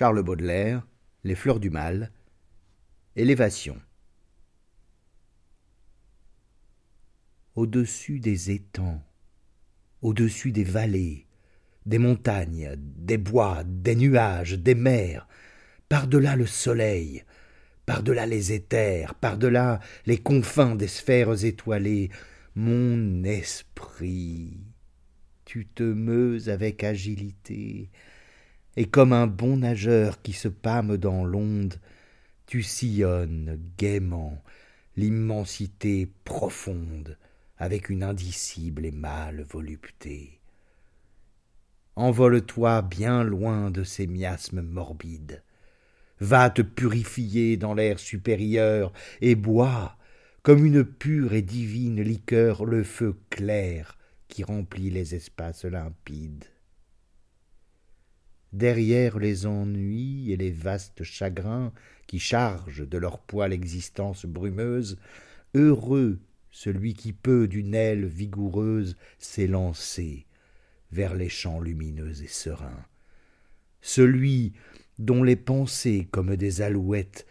Charles Baudelaire, Les fleurs du mal, Élévation. Au-dessus des étangs, au-dessus des vallées, des montagnes, des bois, des nuages, des mers, par-delà le soleil, par-delà les éthers, par-delà les confins des sphères étoilées, mon esprit, tu te meuses avec agilité, et comme un bon nageur qui se pâme dans l'onde, tu sillonnes gaiement l'immensité profonde avec une indicible et mâle volupté. Envole-toi bien loin de ces miasmes morbides, va te purifier dans l'air supérieur et bois, comme une pure et divine liqueur, le feu clair qui remplit les espaces limpides derrière les ennuis et les vastes chagrins qui chargent de leur poids l'existence brumeuse, heureux celui qui peut d'une aile vigoureuse s'élancer vers les champs lumineux et sereins, celui dont les pensées comme des alouettes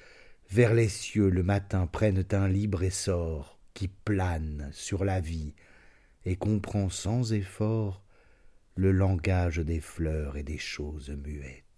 vers les cieux le matin prennent un libre essor qui plane sur la vie et comprend sans effort le langage des fleurs et des choses muettes.